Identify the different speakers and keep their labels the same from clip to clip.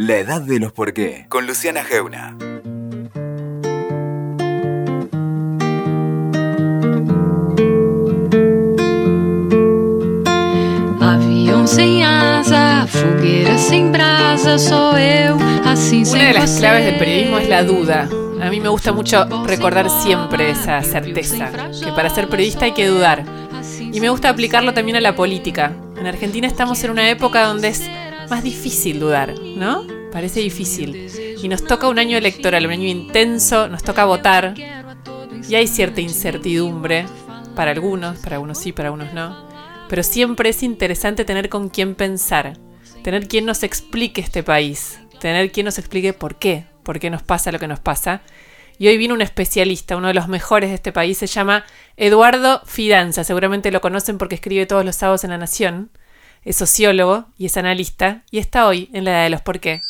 Speaker 1: La edad de los por qué, con Luciana Geuna.
Speaker 2: Avião sem asa, fogueira sem brasa, sou eu, assim
Speaker 3: Una de las claves del periodismo es la duda. A mí me gusta mucho recordar siempre esa certeza, que para ser periodista hay que dudar. Y me gusta aplicarlo también a la política. En Argentina estamos en una época donde es más difícil dudar, ¿no? Parece difícil. Y nos toca un año electoral, un año intenso, nos toca votar. Y hay cierta incertidumbre, para algunos, para algunos sí, para algunos no. Pero siempre es interesante tener con quién pensar, tener quien nos explique este país, tener quien nos explique por qué, por qué nos pasa lo que nos pasa. Y hoy viene un especialista, uno de los mejores de este país, se llama Eduardo Fidanza. Seguramente lo conocen porque escribe todos los sábados en La Nación. Es sociólogo y es analista y está hoy en la edad de los por qué.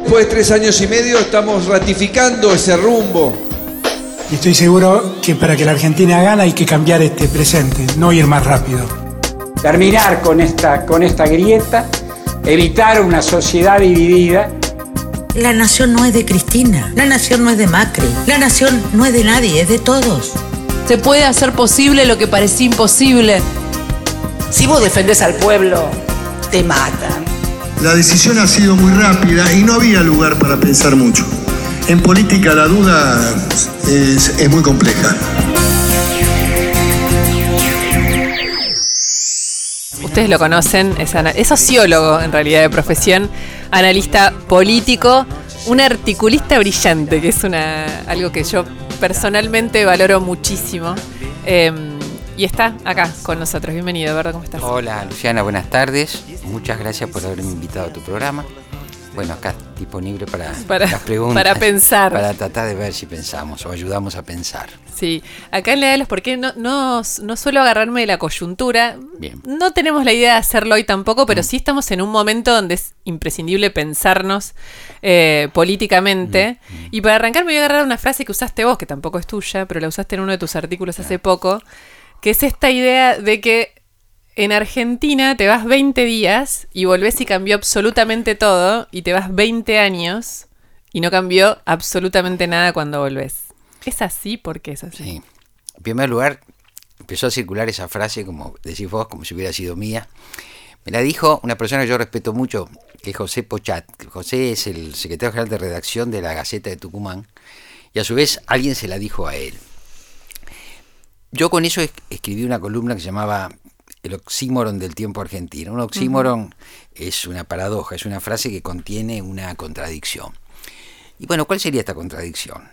Speaker 4: Después de tres años y medio estamos ratificando ese rumbo.
Speaker 5: Y estoy seguro que para que la Argentina gane hay que cambiar este presente, no ir más rápido.
Speaker 6: terminar con esta, con esta grieta, evitar una sociedad dividida.
Speaker 7: La nación no es de Cristina, la nación no es de Macri, la nación no es de nadie, es de todos.
Speaker 8: Se puede hacer posible lo que parecía imposible.
Speaker 9: Si vos defendés al pueblo, te matan.
Speaker 10: La decisión ha sido muy rápida y no había lugar para pensar mucho. En política la duda es, es muy compleja.
Speaker 3: Ustedes lo conocen, es sociólogo en realidad de profesión, analista político, un articulista brillante, que es una, algo que yo personalmente valoro muchísimo. Eh, y está acá con nosotros. Bienvenido, Eduardo, ¿cómo estás?
Speaker 11: Hola Luciana, buenas tardes. Muchas gracias por haberme invitado a tu programa. Bueno, acá disponible para,
Speaker 3: Para-
Speaker 11: las preguntas.
Speaker 3: para pensar.
Speaker 11: Para tratar de ver si pensamos o ayudamos a pensar.
Speaker 3: Sí, acá en la de los por qué no, no, no suelo agarrarme de la coyuntura.
Speaker 11: Bien.
Speaker 3: No tenemos la idea de hacerlo hoy tampoco, pero sí estamos en un momento donde es imprescindible pensarnos eh, políticamente. Y para arrancar me voy a agarrar una frase que usaste vos, que tampoco es tuya, pero la usaste en uno de tus artículos hace poco, que es esta idea de que en Argentina te vas 20 días y volvés y cambió absolutamente todo, y te vas 20 años y no cambió absolutamente nada cuando volvés. ¿Es así? ¿Por qué es así?
Speaker 11: Sí. En primer lugar, empezó a circular esa frase, como decís vos, como si hubiera sido mía. Me la dijo una persona que yo respeto mucho, que es José Pochat. José es el secretario general de redacción de la Gaceta de Tucumán. Y a su vez alguien se la dijo a él. Yo con eso es- escribí una columna que se llamaba El oxímoron del tiempo argentino. Un oxímoron es una paradoja, es una frase que contiene una contradicción. Y bueno, ¿cuál sería esta contradicción?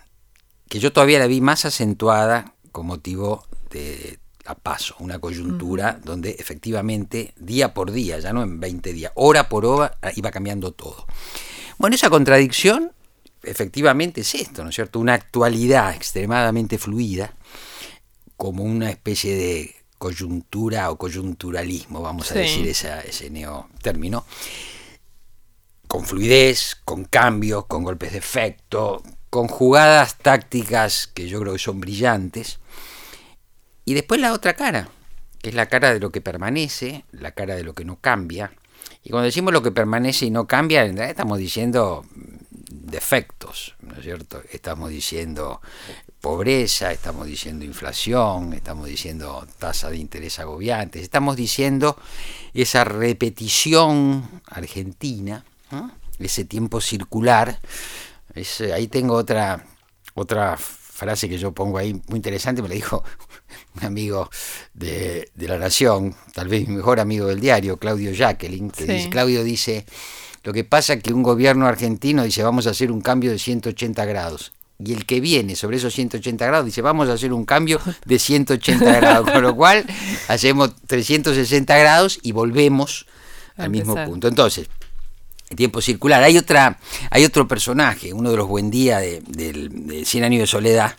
Speaker 11: Que yo todavía la vi más acentuada con motivo de a paso, una coyuntura donde efectivamente día por día, ya no en 20 días, hora por hora iba cambiando todo. Bueno, esa contradicción efectivamente es esto, ¿no es cierto? Una actualidad extremadamente fluida, como una especie de coyuntura o coyunturalismo, vamos a
Speaker 3: Sí.
Speaker 11: decir esa- ese neo término, con fluidez, con cambios, con golpes de efecto, con jugadas tácticas que yo creo que son brillantes. Y después la otra cara, que es la cara de lo que permanece, la cara de lo que no cambia. Y cuando decimos lo que permanece y no cambia, en realidad estamos diciendo defectos, ¿no es cierto? Estamos diciendo pobreza, estamos diciendo inflación, estamos diciendo tasa de interés agobiantes, estamos diciendo esa repetición argentina, ¿no? ese tiempo circular. Es, eh, ahí tengo otra, otra frase que yo pongo ahí muy interesante, me la dijo un amigo de, de La Nación, tal vez mi mejor amigo del diario, Claudio Jacqueline, que
Speaker 3: Sí.
Speaker 11: dice, Claudio dice, lo que pasa es que un gobierno argentino dice, vamos a hacer un cambio de 180 grados. Y el que viene sobre esos 180 grados dice, vamos a hacer un cambio de 180 grados. Con lo cual, hacemos 360 grados y volvemos
Speaker 3: A
Speaker 11: al mismo punto. Entonces, el tiempo circular. Hay otra, hay otro personaje, uno de los buen día de, del de 100 años de soledad,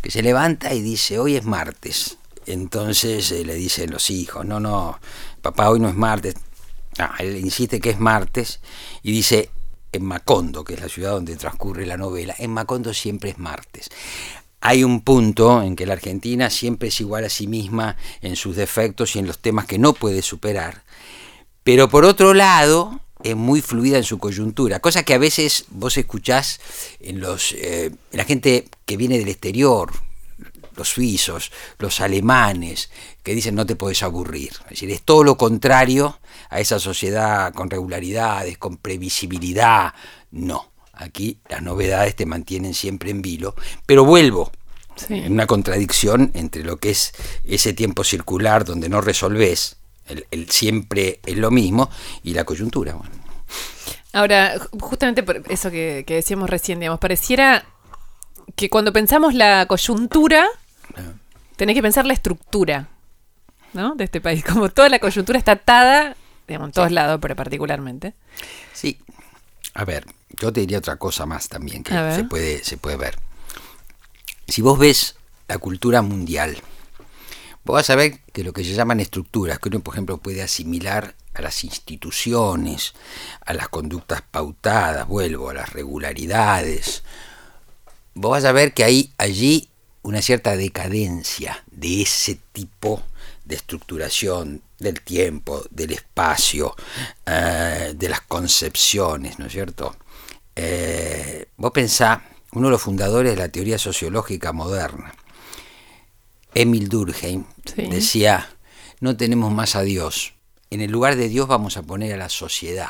Speaker 11: que se levanta y dice, hoy es martes. Entonces eh, le dicen los hijos, no, no, papá, hoy no es martes. Ah, él insiste que es martes y dice, en Macondo, que es la ciudad donde transcurre la novela, en Macondo siempre es martes. hay un punto en que la Argentina siempre es igual a sí misma en sus defectos y en los temas que no puede superar. Pero por otro lado, es muy fluida en su coyuntura, cosa que a veces vos escuchás en los eh, la gente que viene del exterior, los suizos, los alemanes, que dicen no te puedes aburrir. Es decir, es todo lo contrario a esa sociedad con regularidades, con previsibilidad. No, aquí las novedades te mantienen siempre en vilo, pero vuelvo. En una contradicción entre lo que es ese tiempo circular donde no resolvés, el, siempre es lo mismo, y la coyuntura.
Speaker 3: Ahora, justamente por eso que, que decíamos recién, digamos, pareciera que cuando pensamos la coyuntura, tenés que pensar la estructura ¿no? de este país. Como toda la coyuntura está atada, digamos, en todos lados, pero particularmente.
Speaker 11: Sí. A ver, yo te diría otra cosa más también que se puede, se puede ver. Si vos ves la cultura mundial, vos vas a ver que lo que se llaman estructuras, que uno, por ejemplo, puede asimilar a las instituciones, a las conductas pautadas, vuelvo, a las regularidades, vos vas a ver que hay allí una cierta decadencia de ese tipo de estructuración del tiempo, del espacio, eh, de las concepciones, ¿no es cierto? Eh, vos pensá, uno de los fundadores de la teoría sociológica moderna, Emil Durkheim, decía, no tenemos más a Dios, en el lugar de Dios vamos a poner a la sociedad.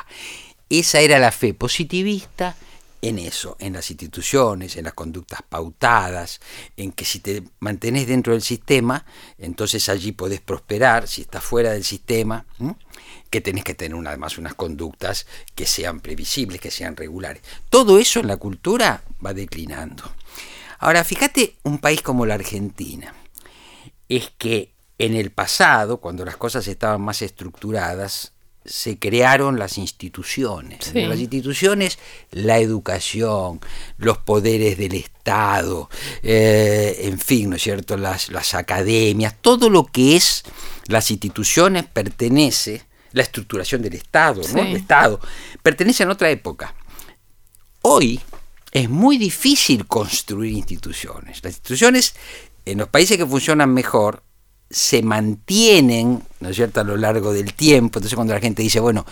Speaker 11: Esa era la fe positivista en eso, en las instituciones, en las conductas pautadas, en que si te mantenés dentro del sistema, entonces allí podés prosperar, si estás fuera del sistema, que tenés que tener además unas conductas que sean previsibles, que sean regulares. Todo eso en la cultura va declinando. Ahora, fíjate un país como la Argentina, es que en el pasado, cuando las cosas estaban más estructuradas, se crearon las instituciones. Las instituciones, la educación, los poderes del Estado, eh, en fin, ¿no es cierto? Las, las academias, todo lo que es las instituciones pertenece, la estructuración del Estado, ¿no? El Estado, pertenece a otra época. Hoy es muy difícil construir instituciones. Las instituciones en los países que funcionan mejor se mantienen, ¿no es cierto?, a lo largo del tiempo. Entonces cuando la gente dice, bueno,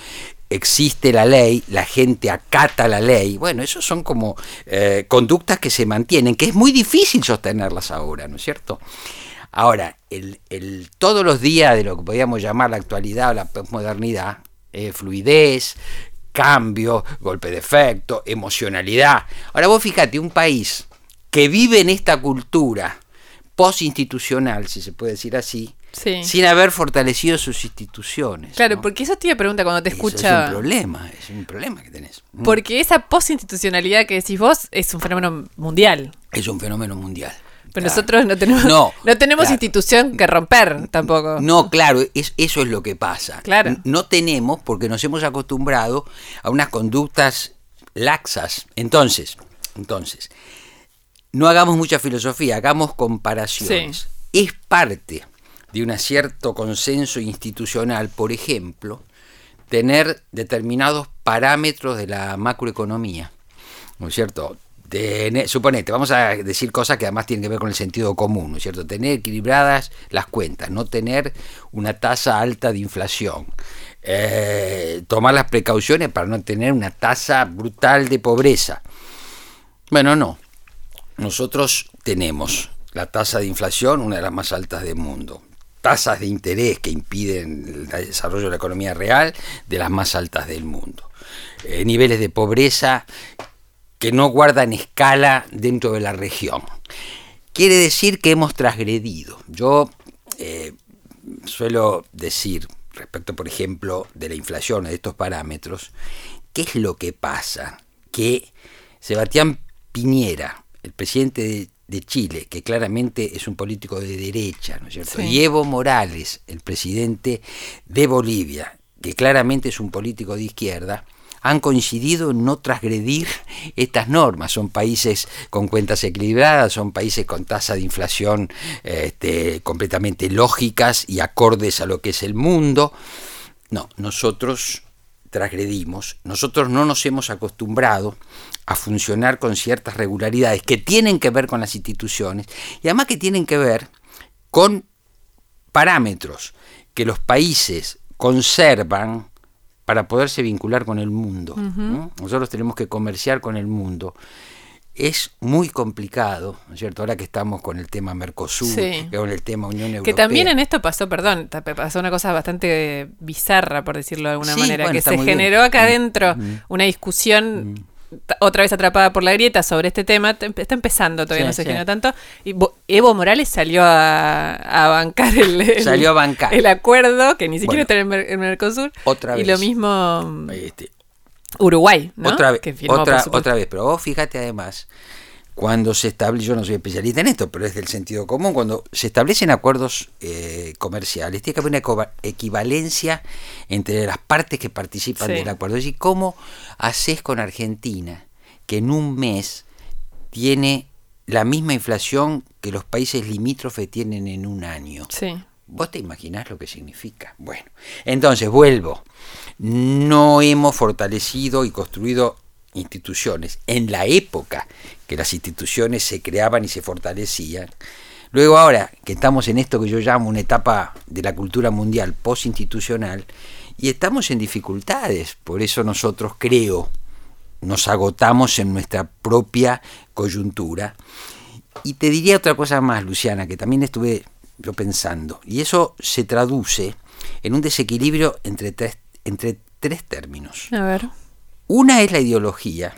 Speaker 11: existe la ley, la gente acata la ley, bueno, eso son como eh, conductas que se mantienen, que es muy difícil sostenerlas ahora, ¿no es cierto? Ahora, el, el, todos los días de lo que podríamos llamar la actualidad o la posmodernidad, eh, fluidez, cambio, golpe de efecto, emocionalidad. Ahora vos fíjate, un país que vive en esta cultura, post-institucional, si se puede decir así, sin haber fortalecido sus instituciones.
Speaker 3: Claro, porque eso te iba pregunta cuando te escucha.
Speaker 11: Es un problema, es un problema que tenés.
Speaker 3: Mm. Porque esa post-institucionalidad que decís vos es un fenómeno mundial.
Speaker 11: Es un fenómeno mundial.
Speaker 3: Pero nosotros no tenemos, no, tenemos institución que romper tampoco.
Speaker 11: No, claro, es, eso es lo que pasa.
Speaker 3: Claro.
Speaker 11: No tenemos porque nos hemos acostumbrado a unas conductas laxas. Entonces, entonces, no hagamos mucha filosofía, hagamos comparaciones. Es parte de un cierto consenso institucional, por ejemplo, tener determinados parámetros de la macroeconomía. ¿No es cierto? suponete, vamos a decir cosas que además tienen que ver con el sentido común, ¿no es cierto? Tener equilibradas las cuentas, no tener una tasa alta de inflación, eh, tomar las precauciones para no tener una tasa brutal de pobreza. Bueno, no, nosotros tenemos la tasa de inflación, una de las más altas del mundo. Tasas de interés que impiden el desarrollo de la economía real, de las más altas del mundo. Eh, niveles de pobreza que no guardan escala dentro de la región. Quiere decir que hemos transgredido. Yo eh, suelo decir, respecto, por ejemplo, de la inflación, de estos parámetros, ¿qué es lo que pasa? Que Sebastián Piñera, el presidente de, Chile, que claramente es un político de derecha, ¿no es cierto? Y Evo Morales, el presidente de Bolivia, que claramente es un político de izquierda, han coincidido en no transgredir estas normas. Son países con cuentas equilibradas, son países con tasa de inflación este, completamente lógicas y acordes a lo que es el mundo. No, nosotros transgredimos, nosotros no nos hemos acostumbrado a funcionar con ciertas regularidades que tienen que ver con las instituciones y además que tienen que ver con parámetros que los países conservan para poderse vincular con el mundo. ¿no? Nosotros tenemos que comerciar con el mundo. Es muy complicado, ¿no es cierto? Ahora que estamos con el tema Mercosur,
Speaker 3: Sí.
Speaker 11: con el tema Unión Europea.
Speaker 3: Que también en esto pasó, perdón, pasó una cosa bastante bizarra, por decirlo de alguna
Speaker 11: Sí,
Speaker 3: manera,
Speaker 11: bueno,
Speaker 3: que se
Speaker 11: bien.
Speaker 3: generó acá
Speaker 11: Mm,
Speaker 3: adentro
Speaker 11: mm.
Speaker 3: una discusión otra vez atrapada por la grieta sobre este tema. Te- Está empezando, todavía
Speaker 11: Sí,
Speaker 3: no se
Speaker 11: sí.
Speaker 3: generó tanto. Y Evo Morales salió a, a bancar el, el-
Speaker 11: Salió a bancar.
Speaker 3: el acuerdo, que ni siquiera
Speaker 11: Bueno.
Speaker 3: está en el, Mer- el Mercosur.
Speaker 11: Otra
Speaker 3: y
Speaker 11: vez.
Speaker 3: lo mismo
Speaker 11: Este,
Speaker 3: Uruguay, ¿no?
Speaker 11: Otra vez,
Speaker 3: Que firmó, por
Speaker 11: otra, otra vez, pero vos fíjate además, cuando se establece, yo no soy especialista en esto, pero es del sentido común, cuando se establecen acuerdos eh, comerciales, tiene que haber una equivalencia entre las partes que participan
Speaker 3: Sí.
Speaker 11: del acuerdo. Es decir, ¿cómo haces con Argentina, que en un mes tiene la misma inflación que los países limítrofes tienen en un año?
Speaker 3: Sí.
Speaker 11: ¿Vos te imaginás lo que significa? Bueno, entonces vuelvo. No hemos fortalecido y construido instituciones en la época que las instituciones se creaban y se fortalecían. Luego ahora que estamos en esto que yo llamo una etapa de la cultura mundial postinstitucional y estamos en dificultades, por eso nosotros creo nos agotamos en nuestra propia coyuntura. Y te diría otra cosa más, Luciana, que también estuve yo pensando, y eso se traduce en un desequilibrio entre tres, entre tres términos.
Speaker 3: A ver.
Speaker 11: Una es la ideología,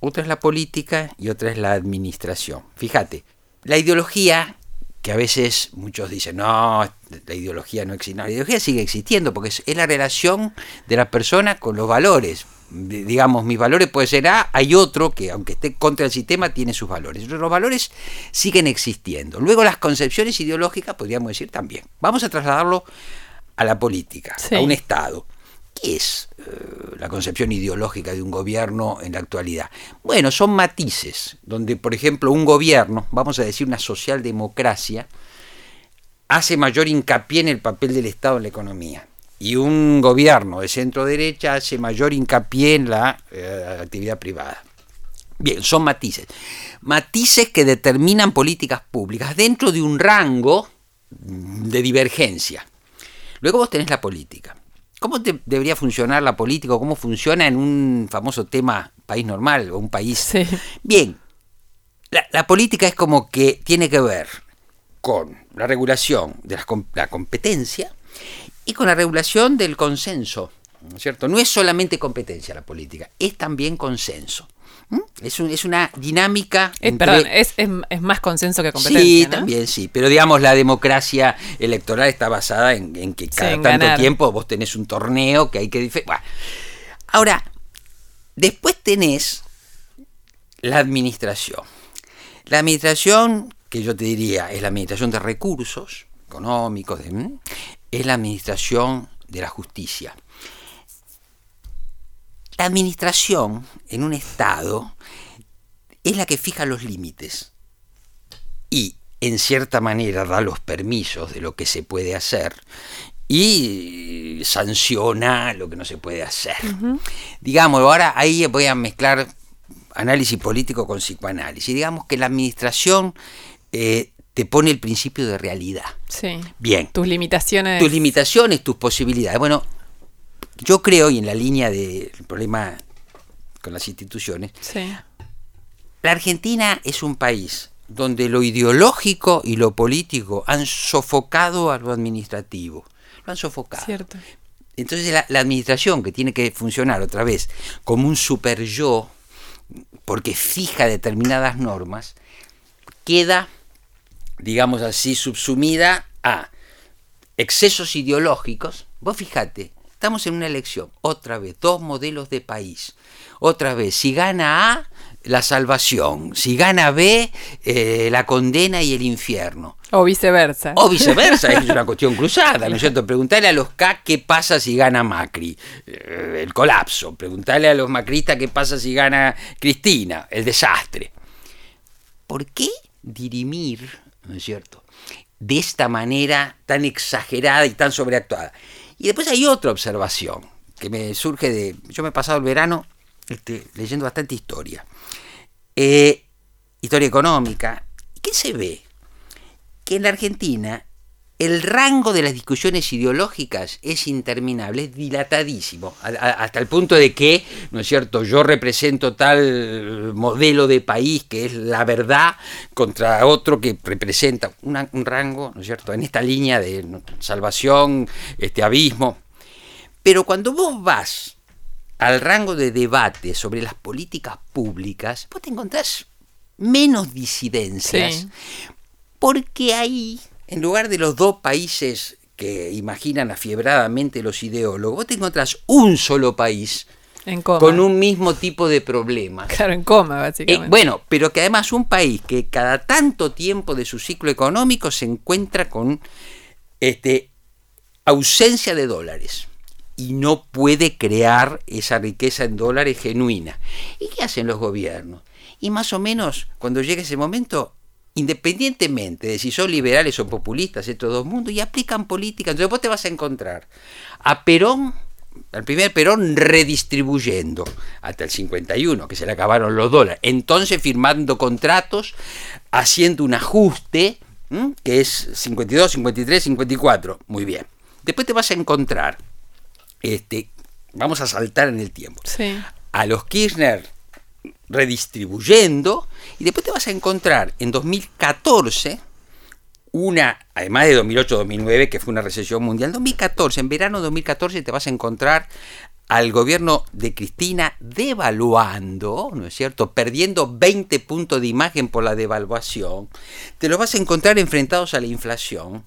Speaker 11: otra es la política y otra es la administración. Fíjate, la ideología, que a veces muchos dicen, no, la ideología no existe. No, la ideología sigue existiendo porque es, es la relación de la persona con los valores. Digamos, mis valores puede ser A, hay otro que aunque esté contra el sistema tiene sus valores. Los valores siguen existiendo. Luego las concepciones ideológicas podríamos decir también. Vamos a trasladarlo a la política,
Speaker 3: Sí.
Speaker 11: a un Estado. ¿Qué es eh, la concepción ideológica de un gobierno en la actualidad? Bueno, son matices, donde, por ejemplo, un gobierno, vamos a decir una socialdemocracia, hace mayor hincapié en el papel del Estado en la economía. Y un gobierno de centro derecha hace mayor hincapié en la eh, actividad privada. Bien, son matices. Matices que determinan políticas públicas dentro de un rango de divergencia. Luego vos tenés la política. ¿Cómo te- debería funcionar la política o cómo funciona en un famoso tema país normal o un país?
Speaker 3: Sí.
Speaker 11: Bien, la, la política es como que tiene que ver con la regulación de la competencia y con la regulación del consenso, ¿no es cierto? No es solamente competencia la política, es también consenso. Es, un- es una dinámica.
Speaker 3: Eh,
Speaker 11: entre-
Speaker 3: perdón, es, es, es más consenso que competencia.
Speaker 11: Sí,
Speaker 3: ¿no?
Speaker 11: también sí. Pero digamos, la democracia electoral está basada en, en que cada
Speaker 3: en
Speaker 11: tanto
Speaker 3: ganar.
Speaker 11: tiempo vos tenés un torneo que hay que... Bueno. Ahora, después tenés la administración. La administración, que yo te diría, es la administración de recursos económicos. Es la administración de la justicia. La administración en un Estado es la que fija los límites y en cierta manera da los permisos de lo que se puede hacer y sanciona lo que no se puede hacer. Digamos, ahora ahí voy a mezclar análisis político con psicoanálisis. Digamos que la administración eh, te pone el principio de realidad.
Speaker 3: Sí.
Speaker 11: Bien.
Speaker 3: Tus limitaciones.
Speaker 11: Tus limitaciones, tus posibilidades. Bueno, yo creo, y en la línea del problema con las instituciones,
Speaker 3: Sí.
Speaker 11: la Argentina es un país donde lo ideológico y lo político han sofocado a lo administrativo. Lo han sofocado.
Speaker 3: Cierto.
Speaker 11: Entonces la, la administración que tiene que funcionar otra vez como un super yo, porque fija determinadas normas, queda, digamos así, subsumida a excesos ideológicos. Vos fíjate, estamos en una elección, otra vez, dos modelos de país. Otra vez, si gana A, la salvación, si gana B, eh, la condena y el infierno.
Speaker 3: O viceversa.
Speaker 11: O viceversa, es una cuestión cruzada, ¿no es cierto? Preguntarle a los K qué pasa si gana Macri, eh, el colapso. Preguntarle a los macristas qué pasa si gana Cristina, el desastre. ¿Por qué dirimir, ¿no es cierto?, de esta manera tan exagerada y tan sobreactuada? Y después hay otra observación que me surge de... Yo me he pasado el verano este, leyendo bastante historia. Eh, historia económica. ¿Qué se ve? Que en la Argentina el rango de las discusiones ideológicas es interminable, es dilatadísimo, hasta el punto de que, ¿no es cierto?, yo represento tal modelo de país que es la verdad contra otro que representa un rango, ¿no es cierto?, en esta línea de salvación, este abismo. Pero cuando vos vas al rango de debate sobre las políticas públicas, vos te encontrás menos disidencias, porque ahí en lugar de los dos países que imaginan afiebradamente los ideólogos, vos te encontrás un solo país con un mismo tipo de problemas.
Speaker 3: Claro, en coma, básicamente.
Speaker 11: Eh, bueno, pero que además un país que cada tanto tiempo de su ciclo económico se encuentra con este, ausencia de dólares y no puede crear esa riqueza en dólares genuina. ¿Y qué hacen los gobiernos? Y más o menos, cuando llega ese momento, independientemente de si son liberales o populistas, estos dos mundos, y aplican política. Entonces vos te vas a encontrar a Perón, al primer Perón redistribuyendo hasta el 51, que se le acabaron los dólares, entonces firmando contratos, haciendo un ajuste, que es 52, 53, 54, muy bien. Después te vas a encontrar, este, vamos a saltar en el tiempo, a los Kirchner redistribuyendo y después te vas a encontrar en 2014 una, además de 2008-2009, que fue una recesión mundial, 2014, en verano de 2014 te vas a encontrar al gobierno de Cristina devaluando, ¿no es cierto? Perdiendo 20 puntos de imagen por la devaluación. Te lo vas a encontrar enfrentados a la inflación.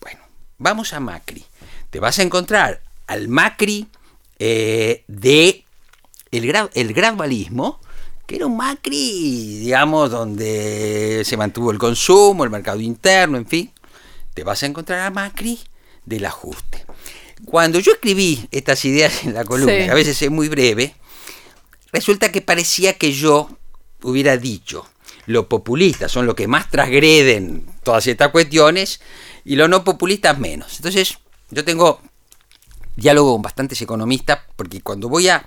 Speaker 11: Bueno, vamos a Macri. Te vas a encontrar al Macri eh, de el, el gradualismo, que era un Macri, digamos, donde se mantuvo el consumo, el mercado interno, en fin, te vas a encontrar a Macri del ajuste. Cuando yo escribí estas ideas en la columna, que a veces es muy breve, resulta que parecía que yo hubiera dicho, los populistas son los que más transgreden todas estas cuestiones y los no populistas menos. Entonces, yo tengo diálogo con bastantes economistas porque cuando voy a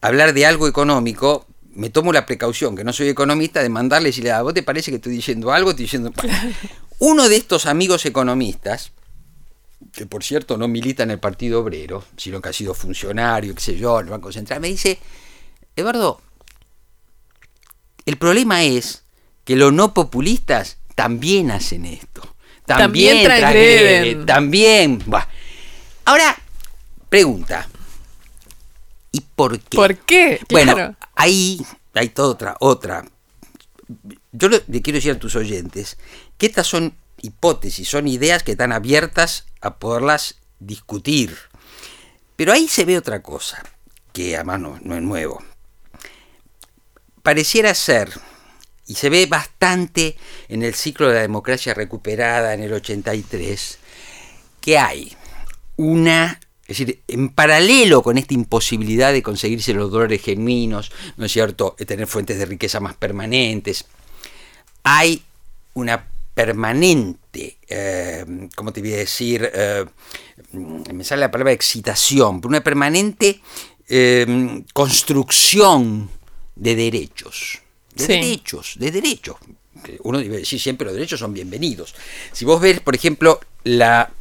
Speaker 11: hablar de algo económico, me tomo la precaución, que no soy economista, de mandarle y decirle, ¿a vos te parece que estoy diciendo algo? Estoy diciendo... Uno de estos amigos economistas, que por cierto no milita en el Partido Obrero, sino que ha sido funcionario, qué sé yo, en el Banco Central, me dice, Eduardo, el problema es que los no populistas también hacen esto. También, también También. Ahora, pregunta, ¿Y por qué?
Speaker 3: ¿Por qué?
Speaker 11: Bueno, ahí hay toda otra, otra. Yo le, quiero decir a tus oyentes que estas son hipótesis, son ideas que están abiertas a poderlas discutir. Pero ahí se ve otra cosa, que además no, no es nuevo. Pareciera ser, y se ve bastante en el ciclo de la democracia recuperada en el 83, que hay una es decir, en paralelo con esta imposibilidad de conseguirse los dólares genuinos, ¿no es cierto?, de tener fuentes de riqueza más permanentes, hay una permanente, eh, ¿cómo te voy a decir? Eh, me sale la palabra excitación, pero una permanente eh, construcción de derechos. De derechos, de derechos. Uno debe decir siempre los derechos son bienvenidos. Si vos ves, por ejemplo, la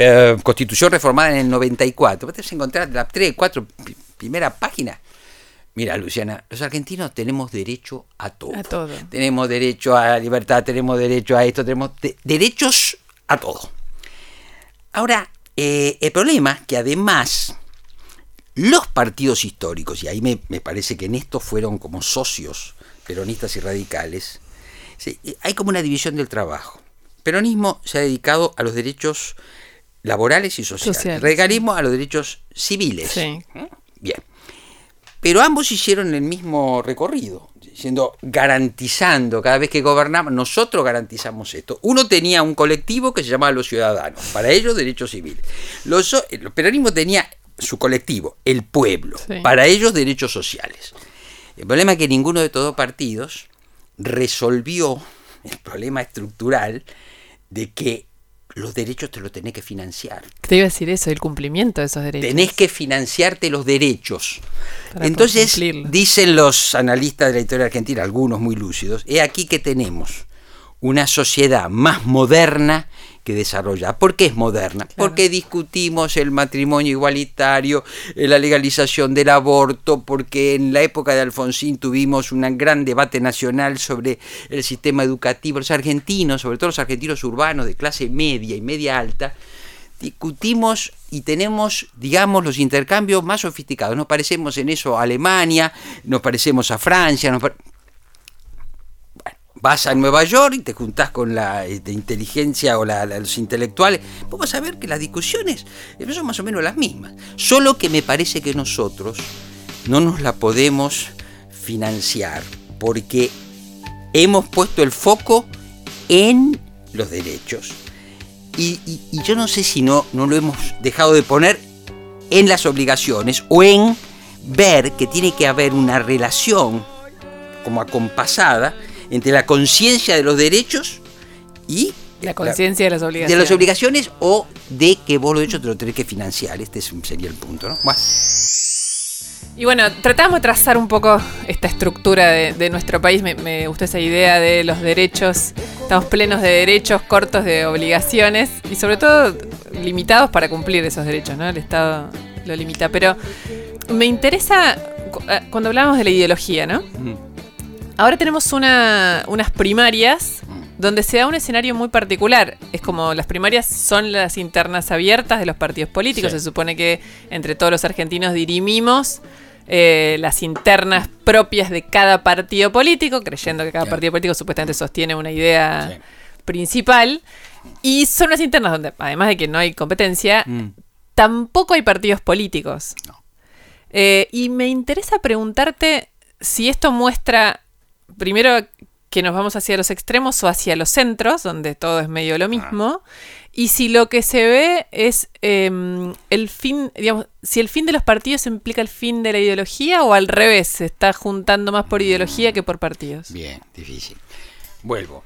Speaker 11: eh, constitución reformada en el 94. Vos encontrar la 3, 4, primera página. Mira, Luciana, los argentinos tenemos derecho a todo.
Speaker 3: A todo.
Speaker 11: Tenemos derecho a la libertad, tenemos derecho a esto, tenemos derechos a todo. Ahora, eh, el problema es que además los partidos históricos, y ahí me, parece que en esto fueron como socios peronistas y radicales, hay como una división del trabajo. El peronismo se ha dedicado a los derechos laborales y sociales. Regalismo a los derechos civiles.
Speaker 3: ¿Eh?
Speaker 11: Bien. Pero ambos hicieron el mismo recorrido, diciendo, garantizando, cada vez que gobernamos, nosotros garantizamos esto. Uno tenía un colectivo que se llamaba los ciudadanos, para ellos derechos civiles. Los, el peronismo tenía su colectivo, el pueblo, para ellos derechos sociales. El problema es que ninguno de estos dos partidos resolvió el problema estructural de que los derechos te los tenés que financiar.
Speaker 3: Te iba a decir eso, el cumplimiento de esos derechos.
Speaker 11: Tenés que financiarte los derechos.
Speaker 3: Para
Speaker 11: Entonces, dicen los analistas de la historia argentina, algunos muy lúcidos, es aquí que tenemos una sociedad más moderna que desarrollada. ¿Por qué es moderna? Porque discutimos el matrimonio igualitario, eh, la legalización del aborto, porque en la época de Alfonsín tuvimos un gran debate nacional sobre el sistema educativo. Los argentinos, sobre todo los argentinos urbanos de clase media y media alta, discutimos y tenemos, digamos, los intercambios más sofisticados. Nos parecemos en eso a Alemania, nos parecemos a Francia, nos pare- vas a Nueva York y te juntás con la eh, inteligencia o la- la- los intelectuales, vos vas a ver que las discusiones eh, son más o menos las mismas. Solo que me parece que nosotros no nos la podemos financiar porque hemos puesto el foco en los derechos. Y, y- y yo no sé si no, no lo hemos dejado de poner en las obligaciones o en ver que tiene que haber una relación como acompasada entre la conciencia de los derechos y
Speaker 3: La conciencia de las
Speaker 11: de
Speaker 3: obligaciones.
Speaker 11: las obligaciones o de que vos los derechos te lo tenés que financiar. Este es- sería el punto, ¿no? Bueno,
Speaker 3: Y bueno, tratamos de trazar un poco esta estructura de, de nuestro país. Me, me gustó esa idea de los derechos. Estamos plenos de derechos, cortos de obligaciones y sobre todo limitados para cumplir esos derechos, ¿no? El Estado lo limita. Pero me interesa eh, cuando hablamos de la ideología, ¿no? Ahora tenemos una- unas primarias donde se da un escenario muy particular. Es como las primarias son las internas abiertas de los partidos políticos.
Speaker 11: Sí.
Speaker 3: Se supone que entre todos los argentinos dirimimos eh, las internas propias de cada partido político, creyendo que cada partido político supuestamente sostiene una idea principal. Y son las internas donde, además de que no hay competencia,
Speaker 11: Mm.
Speaker 3: tampoco hay partidos políticos. Eh, y me interesa preguntarte si esto muestra, primero, que nos vamos hacia los extremos o hacia los centros, donde todo es medio lo mismo, y si lo que se ve es em, el fin, digamos, si el fin de los partidos implica el fin de la ideología o al revés, se está juntando más por ideología que por partidos.
Speaker 11: Bien, difícil. Vuelvo.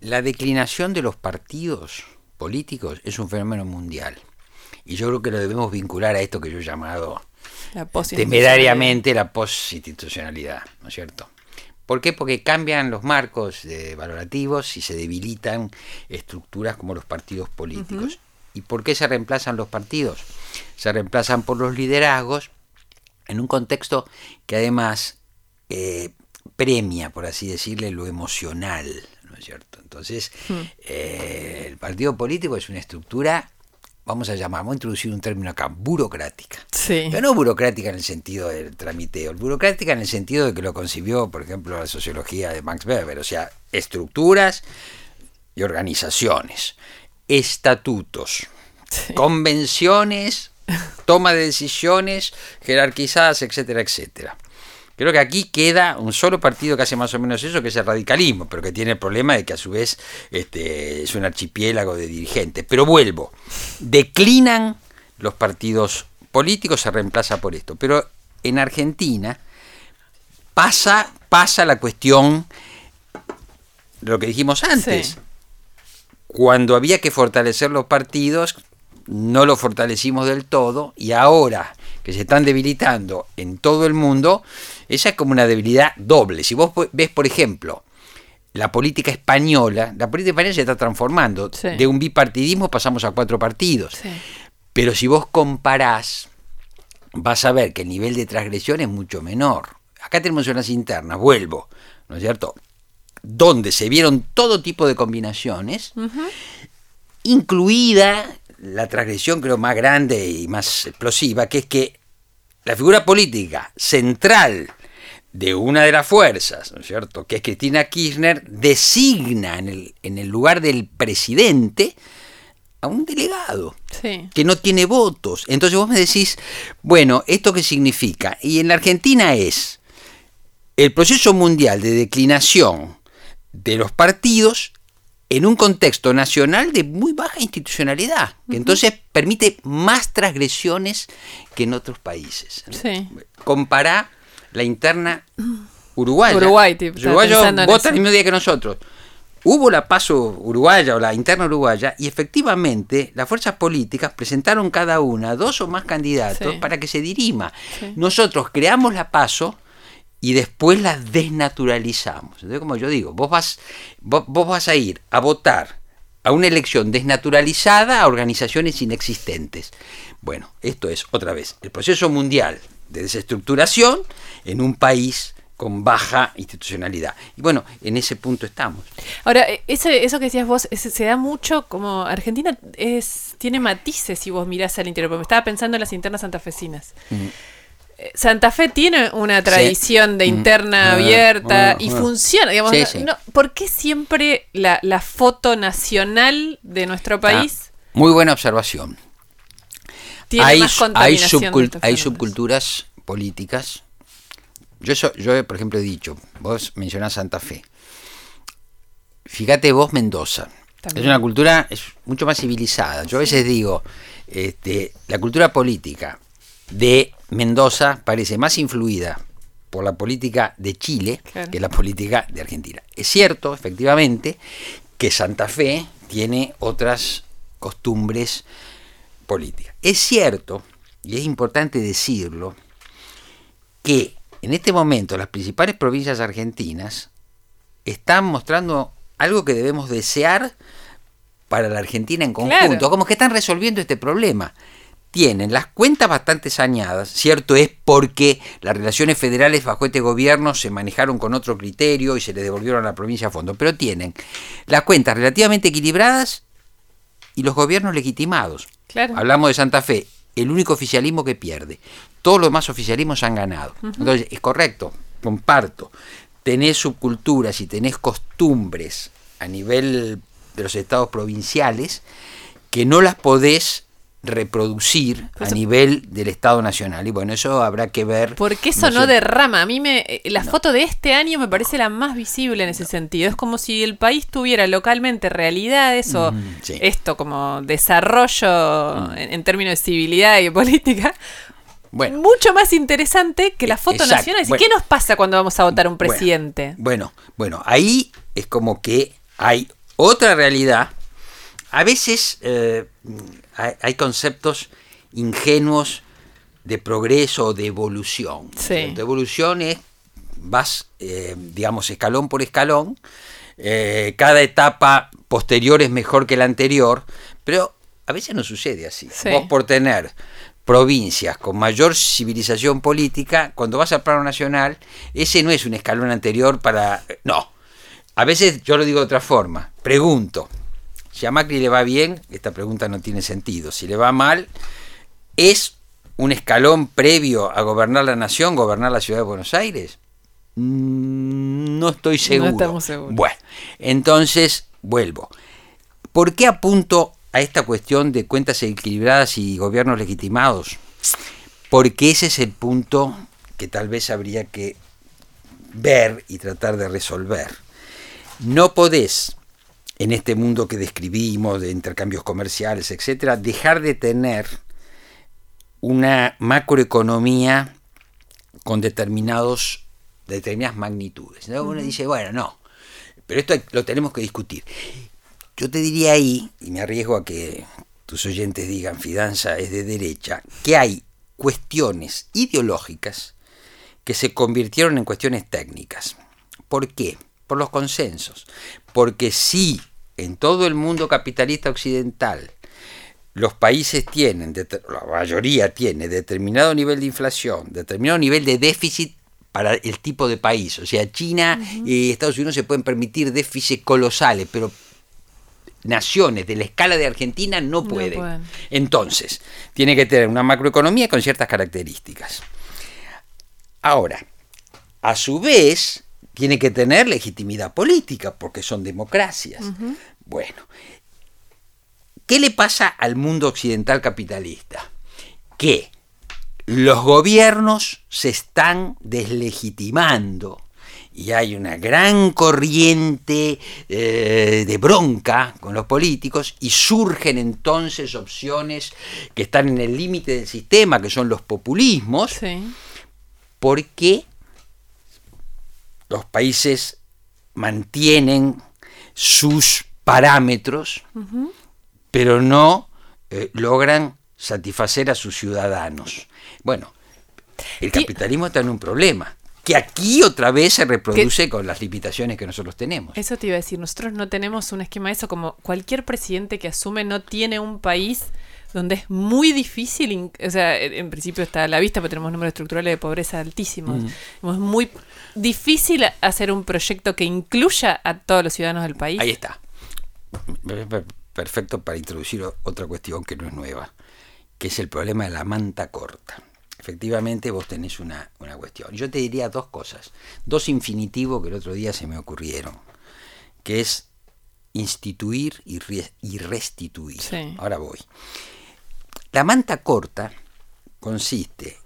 Speaker 11: La declinación de los partidos políticos es un fenómeno mundial. Y yo creo que lo debemos vincular a esto que yo he llamado
Speaker 3: La
Speaker 11: temerariamente la post-institucionalidad, ¿no es cierto? ¿Por qué? Porque cambian los marcos eh, valorativos y se debilitan estructuras como los partidos políticos. ¿Y por qué se reemplazan los partidos? Se reemplazan por los liderazgos en un contexto que además eh, premia, por así decirle, lo emocional, ¿no es cierto? Entonces, eh, el partido político es una estructura, vamos a llamar, vamos a introducir un término acá, burocrática.
Speaker 3: Sí.
Speaker 11: Pero no burocrática en el sentido del tramiteo, burocrática en el sentido de que lo concibió, por ejemplo, la sociología de Max Weber, o sea, estructuras y organizaciones, estatutos, convenciones, toma de decisiones jerarquizadas, etcétera, etcétera. Creo que aquí queda un solo partido que hace más o menos eso, que es el radicalismo, pero que tiene el problema de que a su vez este, es un archipiélago de dirigentes. Pero vuelvo, declinan los partidos políticos, se reemplaza por esto. Pero en Argentina pasa, pasa la cuestión lo que dijimos antes.
Speaker 3: Sí.
Speaker 11: Cuando había que fortalecer los partidos, no lo fortalecimos del todo y ahora que se están debilitando en todo el mundo, esa es como una debilidad doble. Si vos ves, por ejemplo, la política española, la política española se está transformando.
Speaker 3: Sí.
Speaker 11: De un bipartidismo pasamos a cuatro partidos.
Speaker 3: Sí.
Speaker 11: Pero si vos comparás, vas a ver que el nivel de transgresión es mucho menor. Acá tenemos unas internas, vuelvo, ¿no es cierto? Donde se vieron todo tipo de combinaciones, incluida la transgresión creo más grande y más explosiva, que es que la figura política central de una de las fuerzas, ¿no es cierto?, que es Cristina Kirchner, designa en el, en el lugar del presidente a un delegado
Speaker 3: Sí.
Speaker 11: que no tiene votos. Entonces vos me decís, bueno, ¿esto qué significa? Y en la Argentina es el proceso mundial de declinación de los partidos en un contexto nacional de muy baja institucionalidad, que entonces permite más transgresiones que en otros países.
Speaker 3: Sí.
Speaker 11: Compará la interna uruguaya.
Speaker 3: Uruguay, tipo,
Speaker 11: Los uruguayos votan el mismo día que nosotros. hubo la paso uruguaya o la interna uruguaya y efectivamente las fuerzas políticas presentaron cada una dos o más candidatos
Speaker 3: Sí.
Speaker 11: para que se dirima.
Speaker 3: Sí.
Speaker 11: Nosotros creamos la paso y después la desnaturalizamos. Entonces, como yo digo, vos vas, vos, vos vas a ir a votar a una elección desnaturalizada a organizaciones inexistentes. Bueno, esto es otra vez el proceso mundial de desestructuración en un país con baja institucionalidad. Y bueno, en ese punto estamos.
Speaker 3: Ahora, eh, ese, eso que decías vos, se da mucho como Argentina es tiene matices si vos mirás al interior, porque me estaba pensando en las internas santafesinas. Santa Fe tiene una tradición de
Speaker 11: Mm.
Speaker 3: interna
Speaker 11: Ah,
Speaker 3: abierta
Speaker 11: ah,
Speaker 3: y funciona, digamos,
Speaker 11: Sí,
Speaker 3: no-
Speaker 11: sí.
Speaker 3: no- ¿por qué siempre la, la foto nacional de nuestro país
Speaker 11: Ah, muy buena observación.
Speaker 3: tiene
Speaker 11: hay,
Speaker 3: más
Speaker 11: hay,
Speaker 3: contaminación de
Speaker 11: subcul-
Speaker 3: estos
Speaker 11: hay subculturas políticas. Yo, so- yo, por ejemplo, he dicho, vos mencionás Santa Fe. Fíjate vos, Mendoza.
Speaker 3: También.
Speaker 11: Es una cultura es mucho más civilizada. Yo a veces digo, este, la cultura política de Mendoza parece más influida por la política de Chile
Speaker 3: Claro.
Speaker 11: que la política de Argentina. Es cierto, efectivamente, que Santa Fe tiene otras costumbres políticas. Es cierto, y es importante decirlo, que en este momento las principales provincias argentinas están mostrando algo que debemos desear para la Argentina en conjunto,
Speaker 3: Claro.
Speaker 11: como que están resolviendo este problema. Tienen las cuentas bastante sañadas, cierto es porque las relaciones federales bajo este gobierno se manejaron con otro criterio y se le devolvieron a la provincia a fondo, pero tienen las cuentas relativamente equilibradas y los gobiernos legitimados.
Speaker 3: Claro.
Speaker 11: Hablamos de Santa Fe, el único oficialismo que pierde. Todos los demás oficialismos han ganado. Entonces, es correcto, comparto. Tenés subculturas y tenés costumbres a nivel de los estados provinciales que no las podés reproducir a
Speaker 3: Eso-
Speaker 11: nivel del Estado Nacional. Y bueno, eso habrá que ver.
Speaker 3: Porque eso no derrama. A mí me eh, la foto de este año me parece la más visible en ese sentido. Es como si el país tuviera localmente realidades o
Speaker 11: Mm, sí.
Speaker 3: esto como desarrollo en, en términos de civilidad y política.
Speaker 11: Bueno.
Speaker 3: Mucho más interesante que la foto
Speaker 11: Exacto.
Speaker 3: nacional. ¿Y
Speaker 11: Bueno.
Speaker 3: ¿Qué nos pasa cuando vamos a votar un
Speaker 11: Bueno.
Speaker 3: presidente?
Speaker 11: Bueno, bueno, ahí es como que hay otra realidad. A veces eh, hay, conceptos ingenuos de progreso o de evolución.
Speaker 3: Sí.
Speaker 11: De evolución es, vas, eh, digamos, escalón por escalón. eh, cada etapa posterior es mejor que la anterior, pero a veces no sucede así.
Speaker 3: Sí.
Speaker 11: Vos por tener provincias con mayor civilización política, cuando vas al plano nacional, ese no es un escalón anterior para... No. A veces yo lo digo de otra forma. Pregunto, si a Macri le va bien, esta pregunta no tiene sentido. Si le va mal, ¿es un escalón previo a gobernar la nación, gobernar la ciudad de Buenos Aires? Mm, No estoy seguro.
Speaker 3: estamos seguros.
Speaker 11: Bueno, entonces vuelvo. ¿Por qué apunto a esta cuestión de cuentas equilibradas y gobiernos legitimados? Porque ese es el punto que tal vez habría que ver y tratar de resolver. No podés, en este mundo que describimos de intercambios comerciales, etcétera, dejar de tener una macroeconomía con determinados, determinadas magnitudes. ¿no? Uno dice, bueno, no, pero esto lo tenemos que discutir. Yo te diría ahí, y me arriesgo a que tus oyentes digan Fidanza es de derecha, que hay cuestiones ideológicas que se convirtieron en cuestiones técnicas. ¿Por qué? Por los consensos. Porque si en todo el mundo capitalista occidental los países tienen, la mayoría tiene determinado nivel de inflación, determinado nivel de déficit para el tipo de país. O sea, China y Estados Unidos se pueden permitir déficits colosales, pero naciones de la escala de Argentina no pueden. Entonces, tiene que tener una macroeconomía con ciertas características. Ahora, a su vez, tiene que tener legitimidad política, porque son democracias. Bueno, ¿qué le pasa al mundo occidental capitalista? Que los gobiernos se están deslegitimando y hay una gran corriente eh, de bronca con los políticos y surgen entonces opciones que están en el límite del sistema, que son los populismos, porque los países mantienen sus parámetros, pero no eh, logran satisfacer a sus ciudadanos. Bueno, el capitalismo está en un problema que aquí otra vez se reproduce con las limitaciones que nosotros tenemos.
Speaker 3: Eso te iba a decir, nosotros no tenemos un esquema de eso, como cualquier presidente que asume no tiene un país donde es muy difícil, o sea, en principio está a la vista, pero tenemos números estructurales de pobreza altísimos. Es muy difícil hacer un proyecto que incluya a todos los ciudadanos del país.
Speaker 11: Ahí está. Perfecto para introducir otra cuestión que no es nueva, que es el problema de la manta corta efectivamente vos tenés una, cuestión. Yo te diría dos cosas, dos infinitivos que el otro día se me ocurrieron, que es instituir y, restituir. Ahora voy. La manta corta consiste,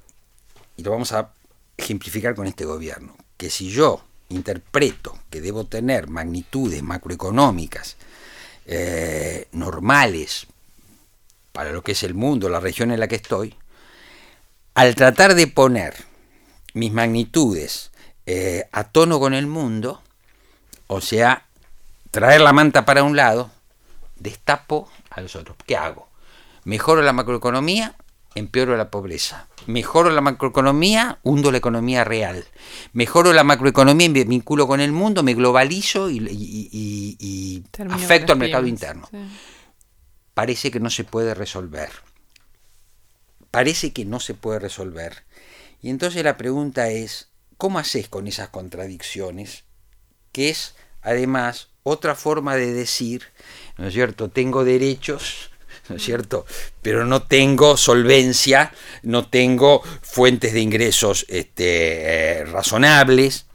Speaker 11: y lo vamos a ejemplificar con este gobierno, que si yo interpreto que debo tener magnitudes macroeconómicas eh, normales para lo que es el mundo, la región en la que estoy, al tratar de poner mis magnitudes eh, a tono con el mundo, o sea, traer la manta para un lado, destapo a los otros. ¿Qué hago? Mejoro la macroeconomía, empeoro la pobreza. Mejoro la macroeconomía, hundo la economía real. Mejoro la macroeconomía, me vinculo con el mundo, me globalizo y, afecto al mercado interno. Parece que no se puede resolver parece que no se puede resolver. Y entonces la pregunta es, ¿cómo haces con esas contradicciones? Que es, además, otra forma de decir, ¿no es cierto? Tengo derechos, ¿no es cierto? Pero no tengo solvencia, no tengo fuentes de ingresos este, eh, razonables.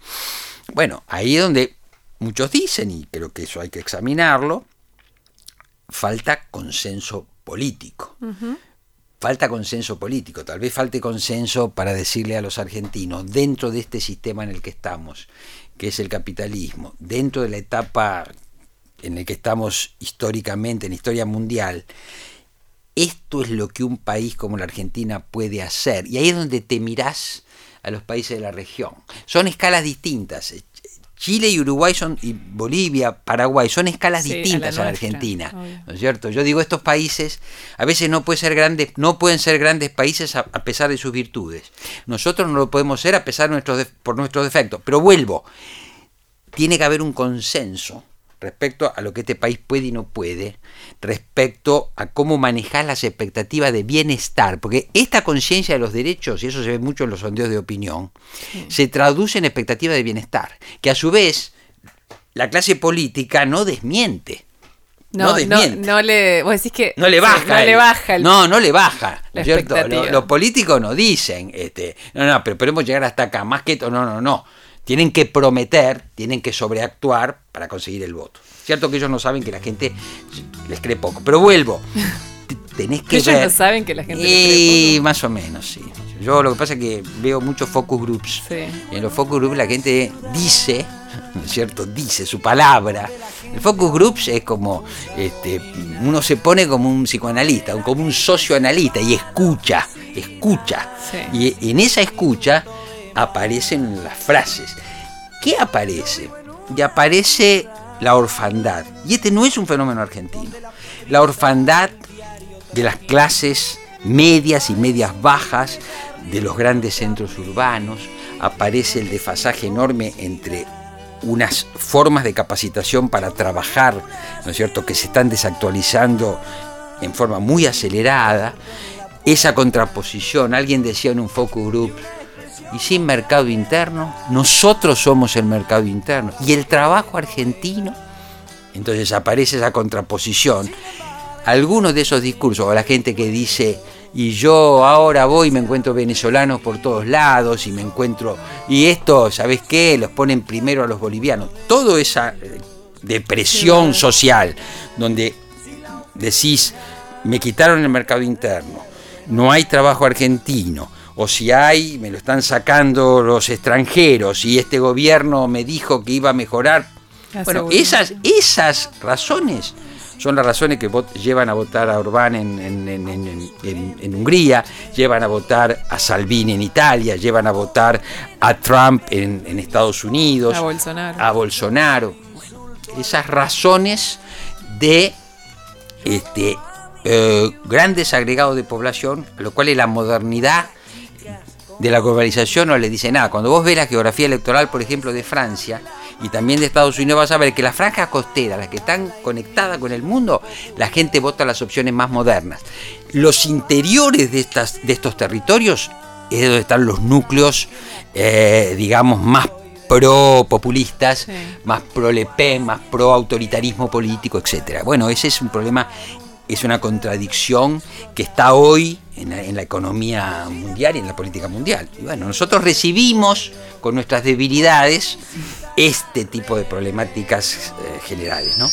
Speaker 11: Bueno, ahí es donde muchos dicen, y creo que eso hay que examinarlo, falta consenso político falta consenso político, tal vez falte consenso para decirle a los argentinos, dentro de este sistema en el que estamos, que es el capitalismo, dentro de la etapa en la que estamos históricamente, en la historia mundial, esto es lo que un país como la Argentina puede hacer. Y ahí es donde te mirás a los países de la región. Son escalas distintas. Chile y Uruguay son, y Bolivia, Paraguay, son escalas distintas a la, Argentina, ¿no es cierto? Yo digo, estos países a veces no, pueden ser grandes, no pueden ser grandes países a, pesar de sus virtudes. Nosotros no lo podemos ser a pesar de nuestros, por nuestros defectos. Pero vuelvo, tiene que haber un consenso respecto a lo que este país puede y no puede, respecto a cómo manejar las expectativas de bienestar, porque esta conciencia de los derechos, y eso se ve mucho en los sondeos de opinión, se traduce en expectativas de bienestar, que a su vez la clase política no desmiente.
Speaker 3: No, no, le,
Speaker 11: que no le baja,
Speaker 3: no le baja,
Speaker 11: no, no le baja, Los políticos no dicen, este, no, no, pero podemos llegar hasta acá, más que no, no, no tienen que prometer, tienen que sobreactuar para conseguir el voto. Cierto que ellos no saben que la gente les cree poco, pero vuelvo. Tenés que
Speaker 3: ellos no saben que la gente les cree poco.
Speaker 11: Más o menos, sí. Yo lo que pasa es que veo muchos focus groups. Y en los focus groups la gente dice, ¿no es cierto? Dice su palabra. El focus groups es como, este, uno se pone como un psicoanalista, como un socioanalista y escucha, escucha. Y en esa escucha aparecen las frases. ¿Qué aparece? Y aparece la orfandad. Y este no es un fenómeno argentino. La orfandad de las clases medias y medias bajas de los grandes centros urbanos. Aparece el desfasaje enorme entre unas formas de capacitación para trabajar, ¿no es cierto?, que se están desactualizando en forma muy acelerada. Esa contraposición, alguien decía en un focus group, y sin mercado interno, nosotros somos el mercado interno. Y el trabajo argentino, entonces aparece esa contraposición. Algunos de esos discursos, o la gente que dice, y yo ahora voy y me encuentro venezolanos por todos lados, y me encuentro, y esto, ¿sabes qué? Los ponen primero a los bolivianos. Toda esa eh, depresión social, donde decís, me quitaron el mercado interno, no hay trabajo argentino, o si hay, me lo están sacando los extranjeros y este gobierno me dijo que iba a mejorar. bueno, esas, esas razones son las razones que llevan a votar a Orbán en, en, Hungría, llevan a votar a Salvini en Italia, llevan a votar a Trump en, Estados Unidos,
Speaker 3: a Bolsonaro.
Speaker 11: A Bolsonaro. esas razones de este, eh, grandes agregados de población, a lo cual la modernidad de la globalización no le dice nada. Cuando vos ves la geografía electoral, por ejemplo, de Francia y también de Estados Unidos, vas a ver que las franjas costeras, las que están conectadas con el mundo, la gente vota las opciones más modernas. Los interiores de, estas, de estos territorios es donde están los núcleos, eh, digamos, más pro-populistas, más pro-Le Pen, más pro-autoritarismo político, etc. Bueno, ese es un problema, es una contradicción que está hoy en la, economía mundial y en la política mundial. Y bueno, nosotros recibimos con nuestras debilidades este tipo de problemáticas eh, generales, ¿no?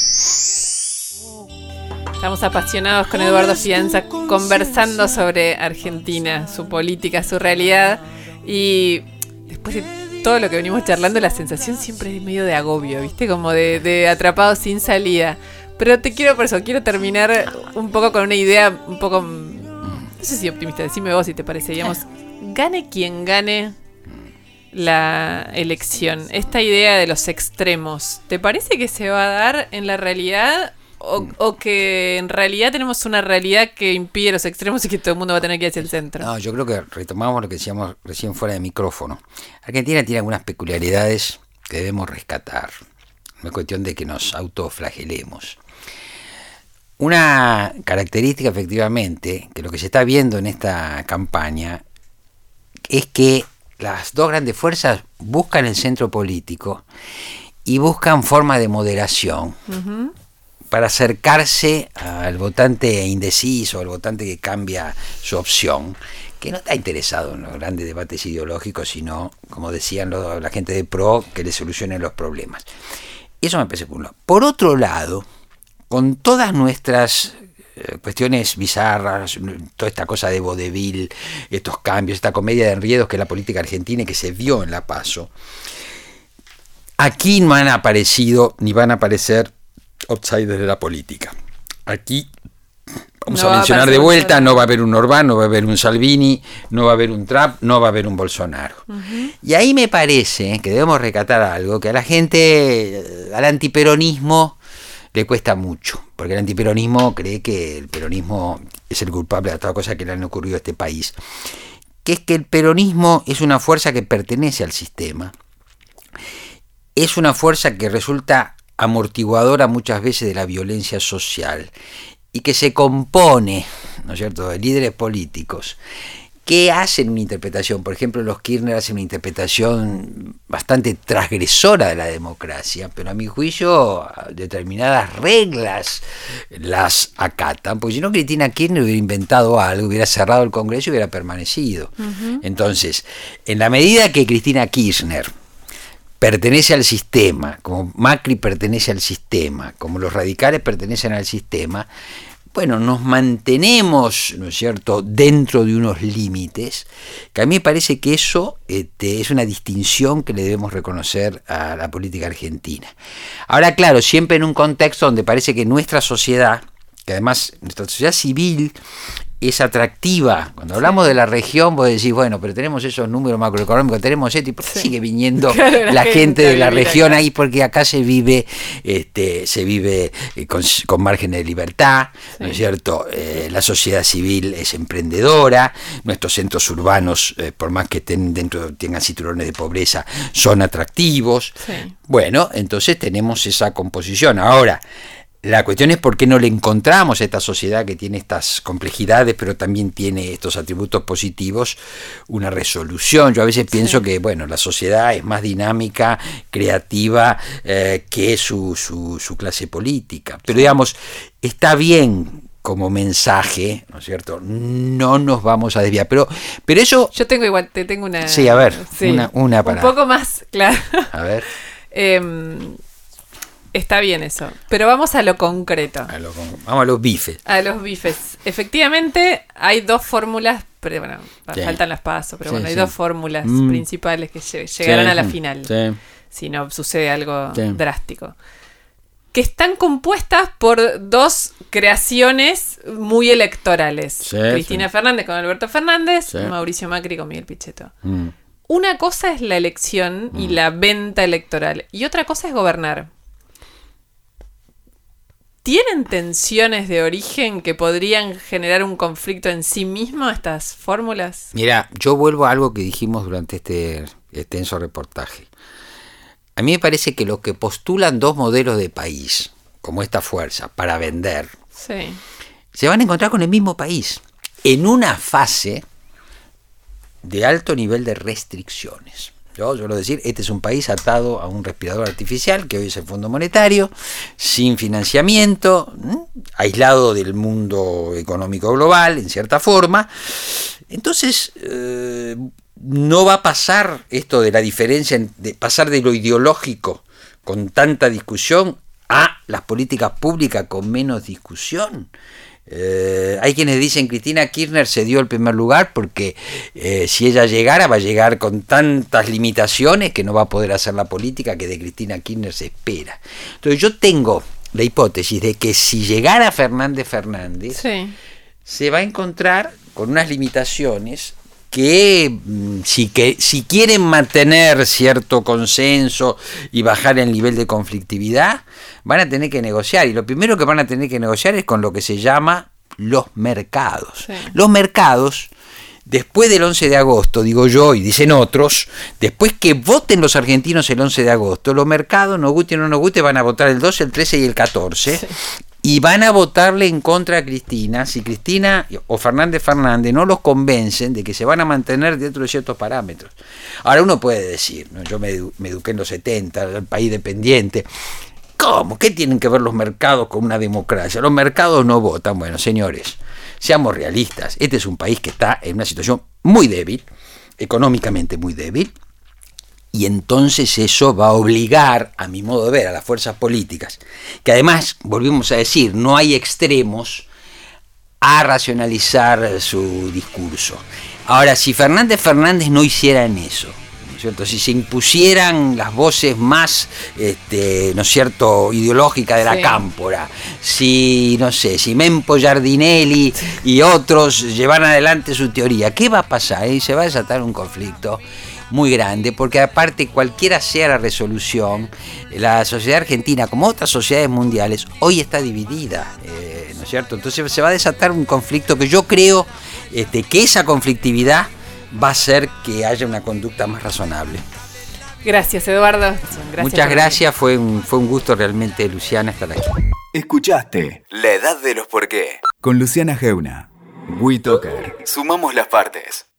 Speaker 3: Estamos apasionados con Eduardo Fianza conversando sobre Argentina, su política, su realidad y después de todo lo que venimos charlando, la sensación siempre es medio de agobio, ¿viste? Como de, de atrapado sin salida. Pero te quiero, por eso, quiero terminar un poco con una idea un poco no sé si optimista, decime vos si te parece, digamos, gane quien gane la elección, esta idea de los extremos, ¿te parece que se va a dar en la realidad o, que en realidad tenemos una realidad que impide los extremos y que todo el mundo va a tener que ir hacia el centro?
Speaker 11: No, yo creo que retomamos lo que decíamos recién fuera de micrófono. Argentina tiene algunas peculiaridades que debemos rescatar. No es cuestión de que nos autoflagelemos. Una característica efectivamente, que lo que se está viendo en esta campaña, es que las dos grandes fuerzas buscan el centro político y buscan forma de moderación para acercarse al votante indeciso, al votante que cambia su opción, que no está interesado en los grandes debates ideológicos, sino, como decían la gente de PRO, que le solucionen los problemas. Eso me parece por un lado. Por otro lado, con todas nuestras eh, cuestiones bizarras, toda esta cosa de vodevil, estos cambios, esta comedia de enriedos que es la política argentina y que se vio en La Paso, aquí no han aparecido ni van a aparecer outsiders de la política. Aquí Vamos a mencionar de vuelta, no va a haber un Orbán, no va a haber un Salvini, no va a haber un Trump, no va a haber un Bolsonaro. Y ahí me parece que debemos recatar algo, que a la gente, eh, al antiperonismo, le cuesta mucho, porque el antiperonismo cree que el peronismo es el culpable de toda cosa que le han ocurrido a este país, que es que el peronismo es una fuerza que pertenece al sistema, es una fuerza que resulta amortiguadora muchas veces de la violencia social y que se compone, ¿no es cierto?, de líderes políticos que hacen una interpretación. Por ejemplo, los Kirchner hacen una interpretación bastante transgresora de la democracia, pero a mi juicio determinadas reglas las acatan, porque si no Cristina Kirchner hubiera inventado algo, hubiera cerrado el Congreso y hubiera permanecido. Entonces, en la medida que Cristina Kirchner pertenece al sistema, como Macri pertenece al sistema, como los radicales pertenecen al sistema, bueno, nos mantenemos, ¿no es cierto?, dentro de unos límites, que a mí me parece que eso este, es una distinción que le debemos reconocer a la política argentina. Ahora, claro, siempre en un contexto donde parece que nuestra sociedad, que además nuestra sociedad civil es atractiva. Cuando hablamos de la región, vos decís, bueno, pero tenemos esos números macroeconómicos, tenemos esto, y por qué sigue viniendo la, gente, de la región ahí, porque acá se vive, este, se vive eh, con, margen de libertad, ¿no es cierto? Eh, la sociedad civil es emprendedora, nuestros centros urbanos, eh, por más que estén dentro, tengan cinturones de pobreza, son atractivos. Bueno, entonces tenemos esa composición. Ahora, la cuestión es por qué no le encontramos a esta sociedad que tiene estas complejidades, pero también tiene estos atributos positivos, una resolución. Yo a veces pienso que, bueno, la sociedad es más dinámica, creativa eh, que su, su, clase política. Pero digamos, está bien como mensaje, ¿no es cierto? No nos vamos a desviar. Pero, pero eso.
Speaker 3: Yo tengo igual, te tengo una.
Speaker 11: Sí, a ver, Una, una para.
Speaker 3: Un poco más, claro.
Speaker 11: A ver.
Speaker 3: eh, Está bien eso. Pero vamos a lo concreto.
Speaker 11: vamos a los bifes.
Speaker 3: A los bifes. Efectivamente, hay dos fórmulas, pero bueno, faltan las pasos, pero bueno, hay dos fórmulas mm. principales que llegarán a la final. Si no sucede algo drástico. Que están compuestas por dos creaciones muy electorales. Cristina Fernández con Alberto Fernández, Mauricio Macri con Miguel Pichetto. Mm. Una cosa es la elección y mm. la venta electoral, y otra cosa es gobernar. ¿Tienen tensiones de origen que podrían generar un conflicto en sí mismo estas fórmulas?
Speaker 11: Mira, yo vuelvo a algo que dijimos durante este extenso reportaje. A mí me parece que lo que postulan dos modelos de país, como esta fuerza, para vender,
Speaker 3: Sí.
Speaker 11: se van a encontrar con el mismo país, en una fase de alto nivel de restricciones. Yo suelo decir, este es un país atado a un respirador artificial, que hoy es el Fondo Monetario, sin financiamiento, aislado del mundo económico global, en cierta forma. Entonces, eh, no va a pasar esto de la diferencia, en- de pasar de lo ideológico con tanta discusión a las políticas públicas con menos discusión. Eh, hay quienes dicen Cristina Kirchner se dio el primer lugar porque eh, si ella llegara va a llegar con tantas limitaciones que no va a poder hacer la política que de Cristina Kirchner se espera. Entonces yo tengo la hipótesis de que si llegara Fernández Fernández
Speaker 3: Sí.
Speaker 11: se va a encontrar con unas limitaciones que mm, si, que si quieren mantener cierto consenso y bajar el nivel de conflictividad, van a tener que negociar. Y lo primero que van a tener que negociar es con lo que se llama los mercados.
Speaker 3: Sí.
Speaker 11: Los mercados, después del 11 de agosto, digo yo, y dicen otros, después que voten los argentinos el 11 de agosto, los mercados, nos guste o no nos guste, van a votar el 12, el 13 y el 14. Y van a votarle en contra a Cristina si Cristina o Fernández Fernández no los convencen de que se van a mantener dentro de ciertos parámetros. Ahora uno puede decir, yo me, me eduqué en los 70, el país dependiente. ¿Cómo? ¿Qué tienen que ver los mercados con una democracia? Los mercados no votan. Bueno, señores, seamos realistas. Este es un país que está en una situación muy débil, económicamente muy débil, y entonces eso va a obligar, a mi modo de ver, a las fuerzas políticas, que además, volvimos a decir, no hay extremos, a racionalizar su discurso. Ahora, si Fernández Fernández no hiciera en eso, ¿no es cierto? si se impusieran las voces más, este, ¿no es cierto?, ideológicas de la
Speaker 3: Sí.
Speaker 11: cámpora, si, no sé, si Mempo Giardinelli y otros llevaran adelante su teoría, ¿qué va a pasar? Eh, Se va a desatar un conflicto muy grande, porque aparte cualquiera sea la resolución, la sociedad argentina, como otras sociedades mundiales, hoy está dividida, eh, ¿no es cierto? Entonces se va a desatar un conflicto que yo creo este, que esa conflictividad va a hacer que haya una conducta más razonable.
Speaker 3: Gracias, Eduardo. Gracias
Speaker 11: Muchas gracias, fue un, fue un gusto realmente, Luciana, estar aquí.
Speaker 1: Escuchaste La Edad de los Por qué con Luciana Geuna. WeToker. Sumamos las partes.